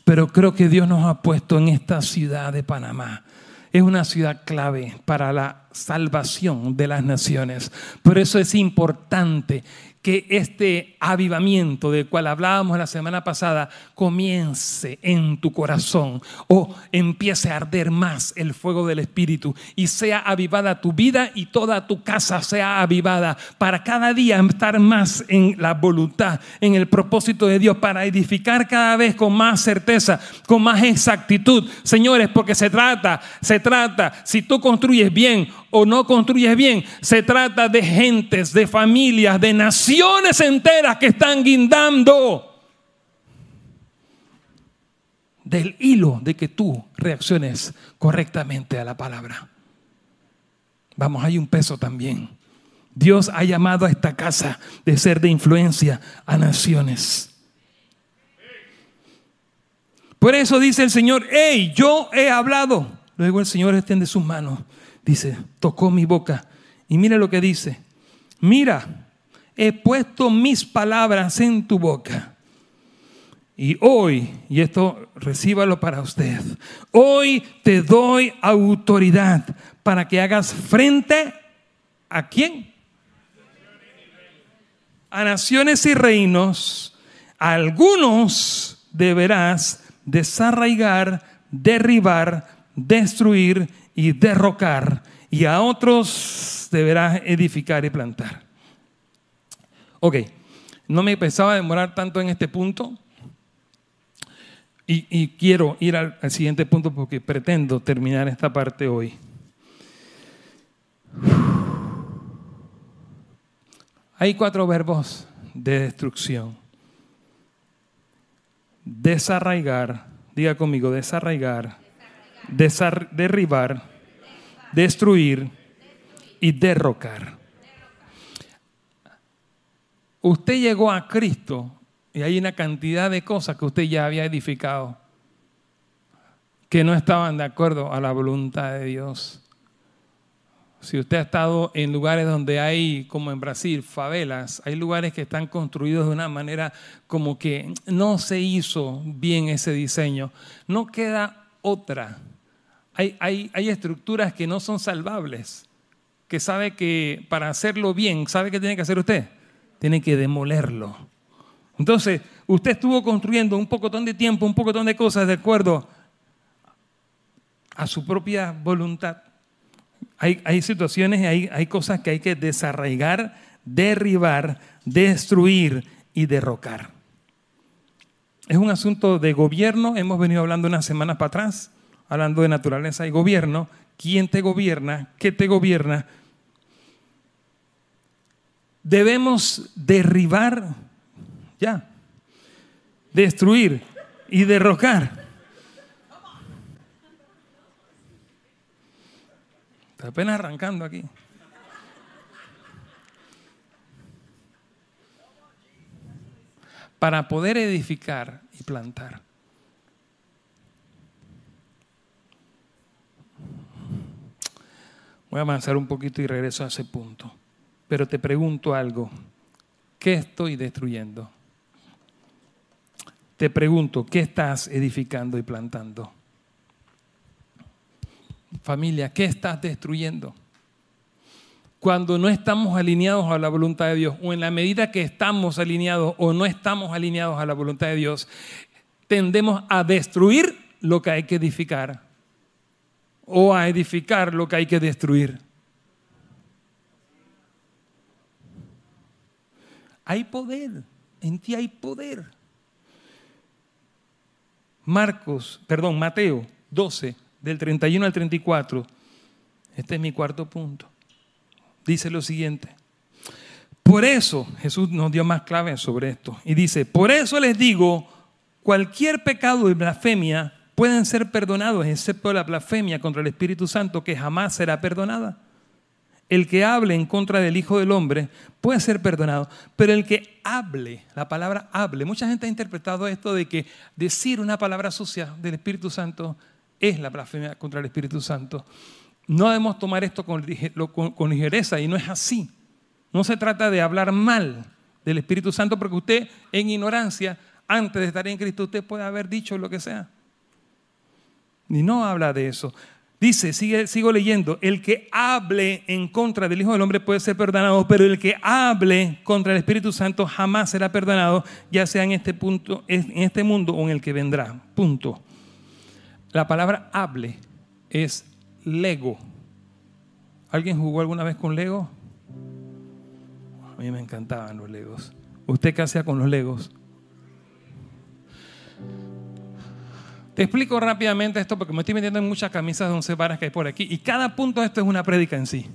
Pero creo que Dios nos ha puesto en esta ciudad de Panamá. Es una ciudad clave para la salvación de las naciones. Por eso es importante que este avivamiento del cual hablábamos la semana pasada comience en tu corazón o empiece a arder más el fuego del Espíritu y sea avivada tu vida y toda tu casa sea avivada para cada día estar más en la voluntad, en el propósito de Dios, para edificar cada vez con más certeza, con más exactitud. Señores, porque se trata, se trata, si tú construyes bien o no construyes bien, se trata de gentes, de familias, de naciones enteras que están guindando del hilo de que tú reacciones correctamente a la palabra. Vamos, hay un peso también. Dios ha llamado a esta casa de ser de influencia a naciones. Por eso dice el Señor, hey, yo he hablado. Luego el Señor extiende sus manos Dice, tocó mi boca. Y mira lo que dice. Mira, he puesto mis palabras en tu boca. Y hoy, y esto recíbalo para usted, hoy te doy autoridad para que hagas frente a quién? A naciones y reinos. algunos deberás desarraigar, derribar, destruir y derrocar, y a otros deberás edificar y plantar. Ok, no me pensaba demorar tanto en este punto. Y, quiero ir al, al siguiente punto porque pretendo terminar esta parte hoy. Hay cuatro verbos de destrucción. Desarraigar, diga conmigo, desarraigar, derribar, destruir y derrocar. Usted llegó a Cristo y hay una cantidad de cosas que usted ya había edificado que no estaban de acuerdo a la voluntad de Dios. Si usted ha estado en lugares donde hay, como en Brasil, favelas, hay lugares que están construidos de una manera como que no se hizo bien ese diseño, no queda otra hay, estructuras que no son salvables, que sabe que para hacerlo bien, ¿sabe qué tiene que hacer usted? Tiene que demolerlo. Entonces, usted estuvo construyendo un pocotón de tiempo, un pocotón de cosas de acuerdo a su propia voluntad. Hay, situaciones, hay, hay cosas que hay que desarraigar, derribar, destruir y derrocar. Es un asunto de gobierno, hemos venido hablando unas semanas para atrás, hablando de naturaleza y gobierno, quién te gobierna, qué te gobierna. Debemos derribar, ya, destruir y derrocar. Está apenas arrancando aquí. Para poder edificar y plantar. Voy a avanzar un poquito y regreso a ese punto. Pero te pregunto algo. ¿Qué estoy destruyendo? Te pregunto, ¿qué estás edificando y plantando? Familia, ¿qué estás destruyendo? Cuando no estamos alineados a la voluntad de Dios, o en la medida que estamos alineados o no estamos alineados a la voluntad de Dios, tendemos a destruir lo que hay que edificar o a edificar lo que hay que destruir. Hay poder, en ti hay poder. Marcos, perdón, Mateo 12, del 31 al 34. Este es mi cuarto punto. Dice lo siguiente. Por eso, Jesús nos dio más claves sobre esto. Y dice, por eso les digo, cualquier pecado y blasfemia pueden ser perdonados, excepto la blasfemia contra el Espíritu Santo, que jamás será perdonada. El que hable en contra del Hijo del Hombre puede ser perdonado, pero el que hable, la palabra hable, mucha gente ha interpretado esto de que decir una palabra sucia del Espíritu Santo es la blasfemia contra el Espíritu Santo. No debemos tomar esto con, con ligereza y no es así. No se trata de hablar mal del Espíritu Santo porque usted en ignorancia, antes de estar en Cristo, usted puede haber dicho lo que sea. Y no habla de eso. Dice, sigo leyendo, el que hable en contra del Hijo del Hombre puede ser perdonado, pero el que hable contra el Espíritu Santo jamás será perdonado, ya sea en este, punto, en este mundo o en el que vendrá. Punto. La palabra hable es lego. ¿Alguien jugó alguna vez con Lego? A mí me encantaban los Legos. ¿Usted qué hacía con los Legos? Te explico rápidamente esto porque me estoy metiendo en muchas camisas de once varas que hay por aquí y cada punto de esto es una prédica en sí.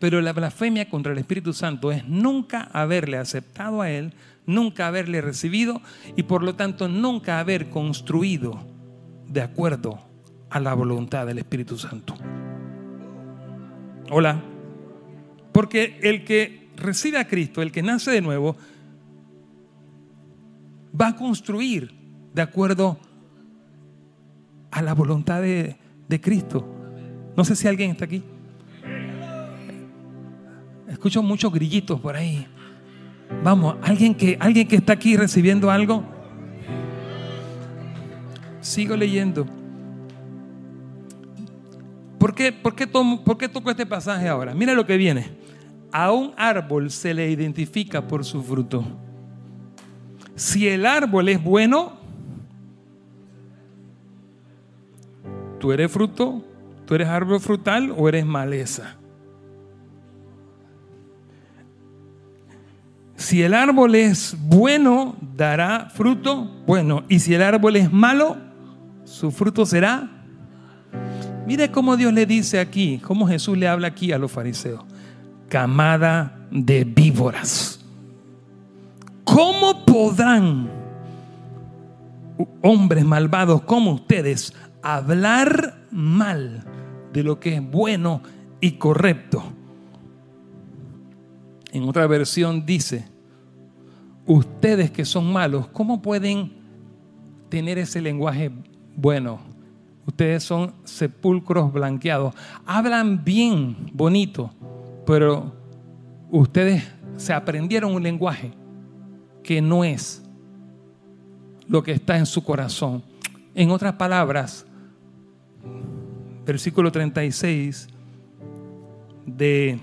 Pero la blasfemia contra el Espíritu Santo es nunca haberle aceptado a Él, nunca haberle recibido y por lo tanto nunca haber construido de acuerdo a la voluntad del Espíritu Santo. Hola. Porque el que recibe a Cristo, el que nace de nuevo, va a construir de acuerdo a la voluntad de, Cristo. No sé si alguien está aquí. Escucho muchos grillitos por ahí. Vamos, alguien que, alguien que está aquí recibiendo algo. Sigo leyendo. ¿Por qué, por, qué tomo, ¿Por qué toco este pasaje ahora? Mira lo que viene. A un árbol se le identifica por su fruto. Si el árbol es bueno, ¿Tú eres fruto? ¿Tú eres árbol frutal o eres maleza? Si el árbol es bueno, dará fruto bueno. Y si el árbol es malo, su fruto será. Mire cómo Dios le dice aquí, cómo Jesús le habla aquí a los fariseos. Camada de víboras. ¿Cómo podrán hombres malvados como ustedes hablar mal de lo que es bueno y correcto. En otra versión dice, ustedes que son malos, ¿cómo pueden tener ese lenguaje bueno? Ustedes son sepulcros blanqueados. Hablan bien, bonito, pero ustedes se aprendieron un lenguaje que no es lo que está en su corazón. En otras palabras, versículo 36 de...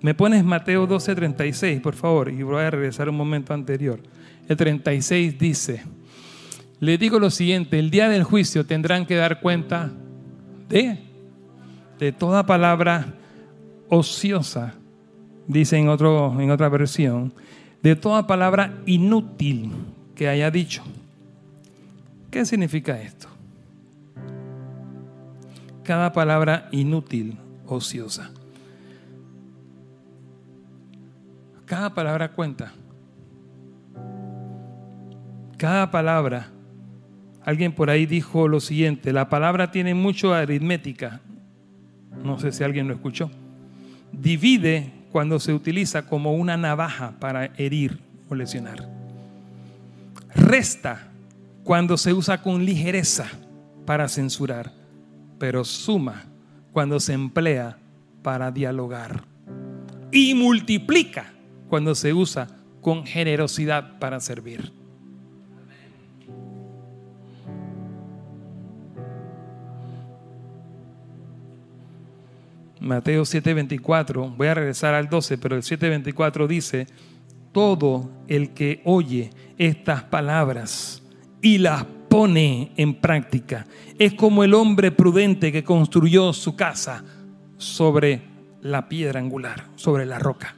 Me pones Mateo 12, 36, por favor, y voy a regresar un momento anterior. El 36 dice, Le digo lo siguiente, el día del juicio tendrán que dar cuenta de, de toda palabra ociosa, dice en, otro, en otra versión, de toda palabra inútil que haya dicho. ¿Qué significa esto? Cada palabra inútil, ociosa. Cada palabra cuenta. Cada palabra. Alguien por ahí dijo lo siguiente, la palabra tiene mucho aritmética. No sé si alguien lo escuchó. Divide cuando se utiliza como una navaja para herir o lesionar. Resta cuando se usa con ligereza para censurar, pero suma cuando se emplea para dialogar. Y multiplica cuando se usa con generosidad para servir. Mateo 7:24, voy a regresar al 12, pero el 7:24 dice, todo el que oye estas palabras y las pone en práctica es como el hombre prudente que construyó su casa sobre la piedra angular, sobre la roca.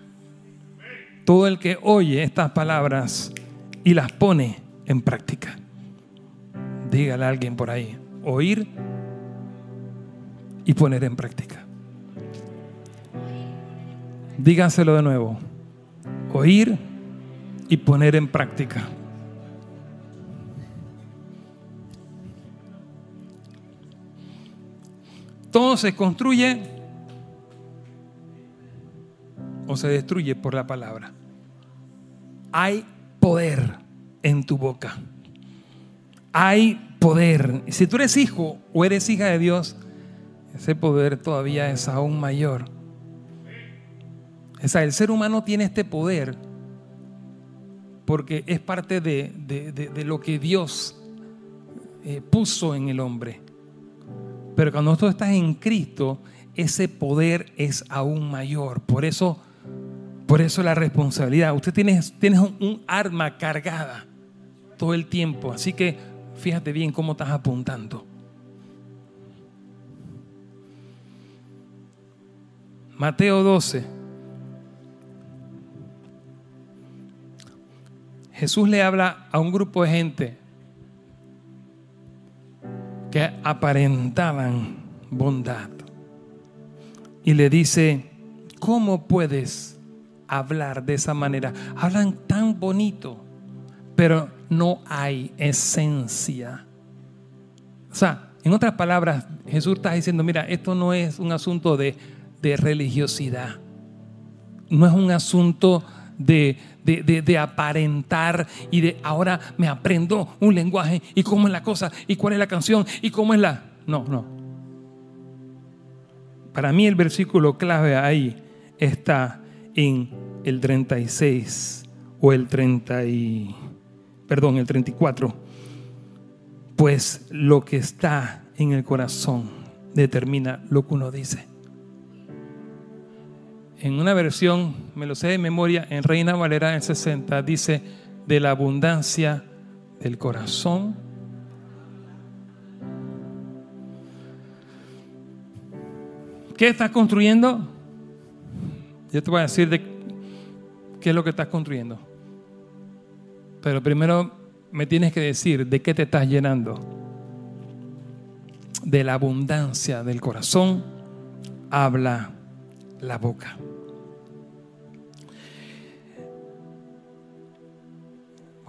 Todo el que oye estas palabras y las pone en práctica. Dígale a alguien por ahí, oír y poner en práctica. Díganselo de nuevo. Oír y poner en práctica. Todo se construye o se destruye por la palabra. Hay poder en tu boca. Hay poder. Si tú eres hijo o eres hija de Dios, ese poder todavía es aún mayor. O sea, el ser humano tiene este poder porque es parte de, lo que Dios eh, puso en el hombre. Pero cuando tú estás en Cristo, ese poder es aún mayor. Por eso, por eso la responsabilidad. Usted tiene, tiene un arma cargada todo el tiempo. Así que fíjate bien cómo estás apuntando. Mateo 12. Jesús le habla a un grupo de gente que aparentaban bondad. Y le dice, ¿cómo puedes hablar de esa manera? Hablan tan bonito, pero no hay esencia. O sea, en otras palabras, Jesús está diciendo, mira, esto no es un asunto de, de religiosidad. No es un asunto de, de, aparentar y de ahora me aprendo un lenguaje y cómo es la cosa y cuál es la canción y cómo es la... No, no. Para mí el versículo clave ahí está en el 36 o el 30 y... Perdón, el 34. Pues lo que está en el corazón determina lo que uno dice en una versión, me lo sé de memoria, en Reina Valera en 60, dice, de la abundancia del corazón. ¿Qué estás construyendo? Yo te voy a decir de qué es lo que estás construyendo. Pero primero me tienes que decir de qué te estás llenando. De la abundancia del corazón habla la boca.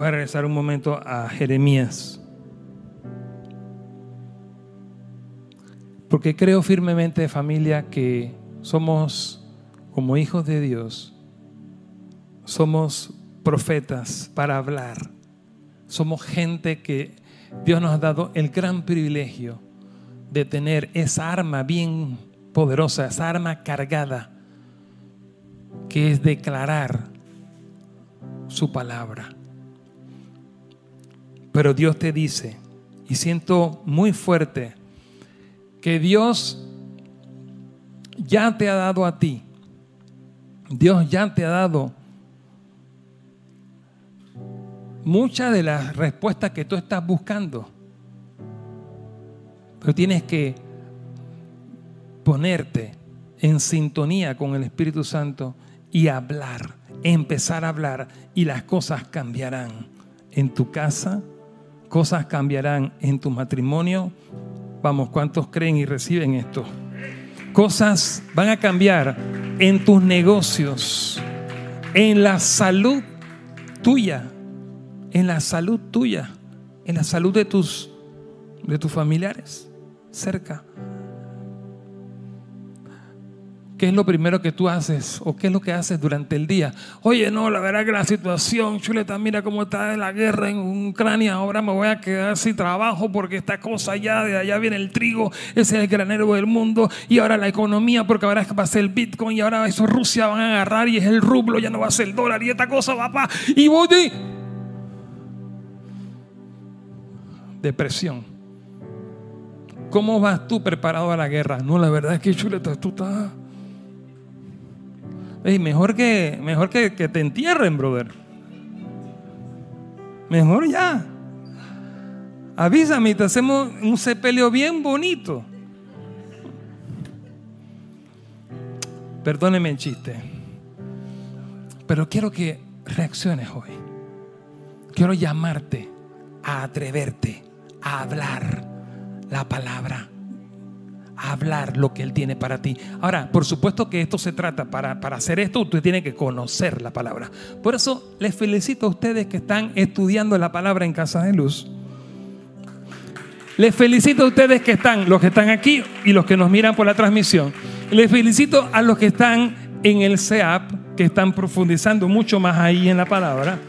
Voy a regresar un momento a Jeremías. Porque creo firmemente, familia, que somos, como hijos de Dios, somos profetas para hablar. Somos gente que Dios nos ha dado el gran privilegio de tener esa arma bien poderosa, esa arma cargada, que es declarar su palabra. Pero Dios te dice, y siento muy fuerte, que Dios ya te ha dado a ti, Dios ya te ha dado muchas de las respuestas que tú estás buscando. Pero tienes que ponerte en sintonía con el Espíritu Santo y hablar, empezar a hablar y las cosas cambiarán en tu casa, cosas cambiarán en tu matrimonio. Vamos, ¿cuántos creen y reciben esto? Cosas van a cambiar en tus negocios, en la salud tuya, en la salud tuya, en la salud de tus, de tus familiares cerca. ¿Qué es lo primero que tú haces o qué es lo que haces durante el día? Oye, no, la verdad que la situación, chuleta, mira cómo está la guerra en Ucrania, ahora me voy a quedar sin trabajo porque esta cosa ya, de allá viene el trigo, ese es el granero del mundo, y ahora la economía, porque ahora va a ser el Bitcoin, y ahora eso Rusia van a agarrar y es el rublo, ya no va a ser el dólar, y esta cosa va para... Y voy de... Depresión. ¿Cómo vas tú preparado a la guerra? No, la verdad es que chuleta, tú estás mejor que, mejor que, que te entierren, brother. Mejor ya. Avísame, te hacemos un sepelio bien bonito. Perdóneme el chiste. Pero quiero que reacciones hoy. Quiero llamarte a atreverte a hablar la palabra hablar lo que Él tiene para ti. Ahora, por supuesto que esto se trata, para, para hacer esto usted tiene que conocer la palabra. Por eso les felicito a ustedes que están estudiando la palabra en Casa de Luz. Les felicito a ustedes que están, los que están aquí y los que nos miran por la transmisión. Les felicito a los que están en el CEAP, que están profundizando mucho más ahí en la palabra.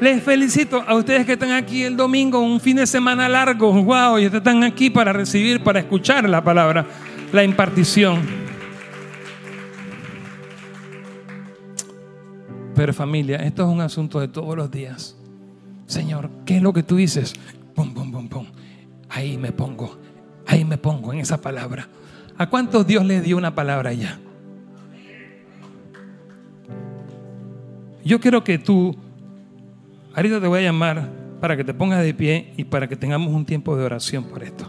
Les felicito a ustedes que están aquí el domingo, un fin de semana largo, wow, y están aquí para recibir, para escuchar la palabra, la impartición. Pero familia, esto es un asunto de todos los días. Señor, ¿qué es lo que tú dices? Pum, pum, pum, pum. Ahí me pongo, ahí me pongo en esa palabra. ¿A cuántos Dios les dio una palabra ya? Yo quiero que tú Ahorita te voy a llamar para que te pongas de pie y para que tengamos un tiempo de oración por esto.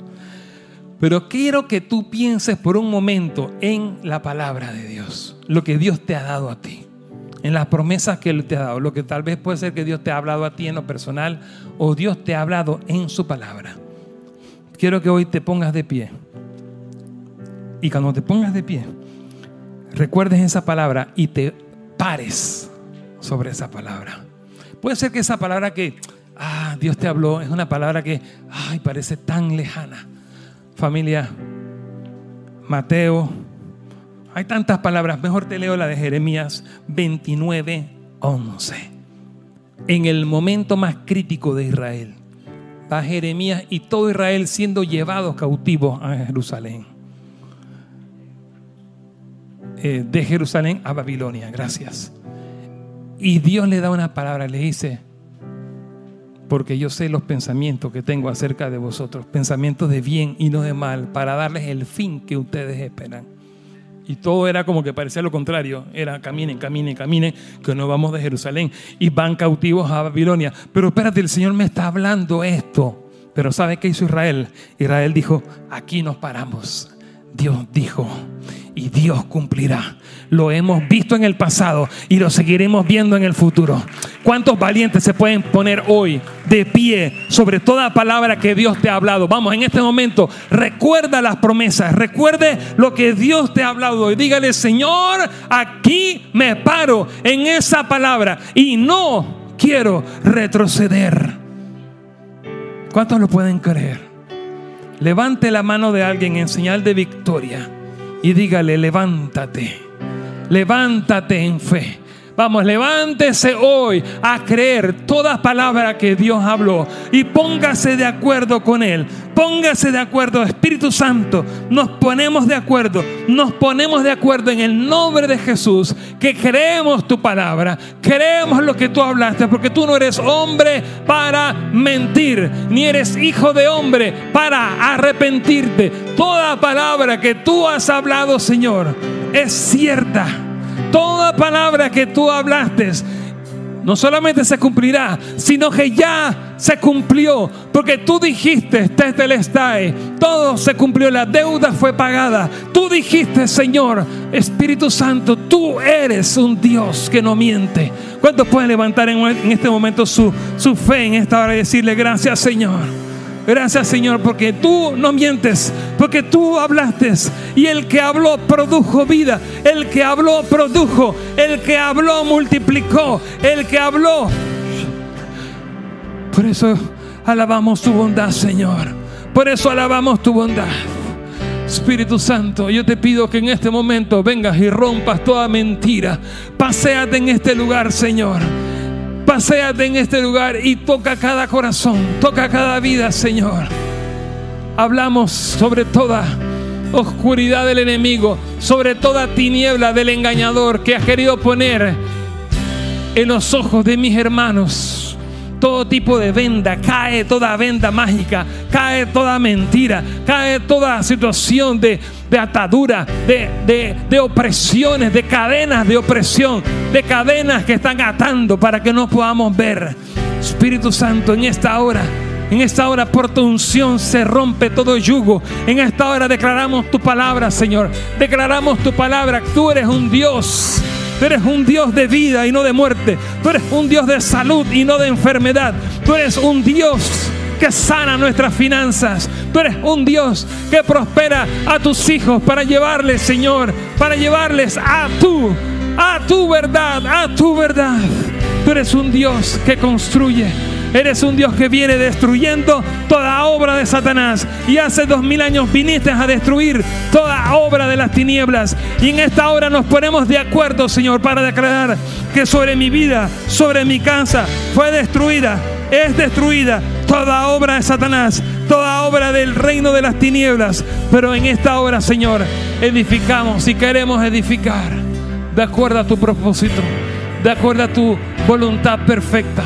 Pero quiero que tú pienses por un momento en la palabra de Dios, lo que Dios te ha dado a ti, en las promesas que Él te ha dado, lo que tal vez puede ser que Dios te ha hablado a ti en lo personal o Dios te ha hablado en su palabra. Quiero que hoy te pongas de pie. Y cuando te pongas de pie, recuerdes esa palabra y te pares sobre esa palabra. Puede ser que esa palabra que, ah, Dios te habló, es una palabra que, ay, parece tan lejana. Familia, Mateo, hay tantas palabras, mejor te leo la de Jeremías 29, 11. En el momento más crítico de Israel, va Jeremías y todo Israel siendo llevados cautivos a Jerusalén. Eh, de Jerusalén a Babilonia, gracias. Y Dios le da una palabra, le dice, porque yo sé los pensamientos que tengo acerca de vosotros, pensamientos de bien y no de mal, para darles el fin que ustedes esperan. Y todo era como que parecía lo contrario, era caminen, caminen, caminen, que no vamos de Jerusalén y van cautivos a Babilonia. Pero espérate, el Señor me está hablando esto. Pero ¿sabe qué hizo Israel? Israel dijo, aquí nos paramos. Dios dijo, y Dios cumplirá. Lo hemos visto en el pasado y lo seguiremos viendo en el futuro. ¿Cuántos valientes se pueden poner hoy de pie sobre toda palabra que Dios te ha hablado? Vamos, en este momento, recuerda las promesas, recuerde lo que Dios te ha hablado y dígale, Señor, aquí me paro en esa palabra y no quiero retroceder. ¿Cuántos lo pueden creer? Levante la mano de alguien en señal de victoria y dígale, levántate, levántate en fe. Vamos, levántese hoy a creer toda palabra que Dios habló y póngase de acuerdo con Él. Póngase de acuerdo, Espíritu Santo. Nos ponemos de acuerdo, nos ponemos de acuerdo en el nombre de Jesús que creemos tu palabra, creemos lo que tú hablaste, porque tú no eres hombre para mentir, ni eres hijo de hombre para arrepentirte. Toda palabra que tú has hablado, Señor, es cierta Toda palabra que tú hablaste no solamente se cumplirá, sino que ya se cumplió. Porque tú dijiste, el estae, todo se cumplió, la deuda fue pagada. Tú dijiste, Señor, Espíritu Santo, tú eres un Dios que no miente. ¿Cuántos pueden levantar en, este momento su, su fe en esta hora y decirle gracias, Señor? Gracias Señor, porque tú no mientes, porque tú hablaste y el que habló produjo vida, el que habló produjo, el que habló multiplicó, el que habló. Por eso alabamos tu bondad, Señor. Por eso alabamos tu bondad. Espíritu Santo, yo te pido que en este momento vengas y rompas toda mentira. Paseate en este lugar, Señor. Paseate en este lugar y toca cada corazón, toca cada vida, Señor. Hablamos sobre toda oscuridad del enemigo, sobre toda tiniebla del engañador que ha querido poner en los ojos de mis hermanos todo tipo de venda, cae toda venda mágica, cae toda mentira, cae toda situación de, atadura, de, de, opresiones, de cadenas de opresión, de cadenas que están atando para que no podamos ver. Espíritu Santo, en esta hora. En esta hora por tu unción se rompe todo yugo. En esta hora declaramos tu palabra, Señor. Declaramos tu palabra. Tú eres un Dios Tú eres un Dios de vida y no de muerte. Tú eres un Dios de salud y no de enfermedad. Tú eres un Dios que sana nuestras finanzas. Tú eres un Dios que prospera a tus hijos para llevarles, Señor, para llevarles a tu, a tu verdad, a tu verdad. Tú eres un Dios que construye Eres un Dios que viene destruyendo toda obra de Satanás. Y hace dos mil años viniste a destruir toda obra de las tinieblas. Y en esta hora nos ponemos de acuerdo, Señor, para declarar que sobre mi vida, sobre mi casa, fue destruida, es destruida toda obra de Satanás, toda obra del reino de las tinieblas. Pero en esta hora, Señor, edificamos y queremos edificar de acuerdo a tu propósito, de acuerdo a tu voluntad perfecta.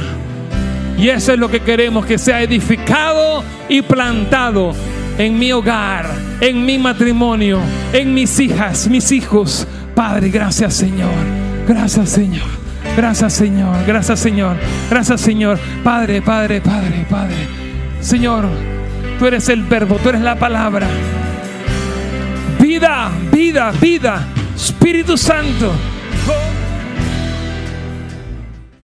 Y eso es lo que queremos, que sea edificado y plantado en mi hogar, en mi matrimonio, en mis hijas, mis hijos. Padre, gracias Señor. Gracias Señor. Gracias Señor. Gracias Señor. Gracias Señor. Padre, Padre, Padre, Padre. Señor, tú eres el verbo, tú eres la palabra. Vida, vida, vida. Espíritu Santo.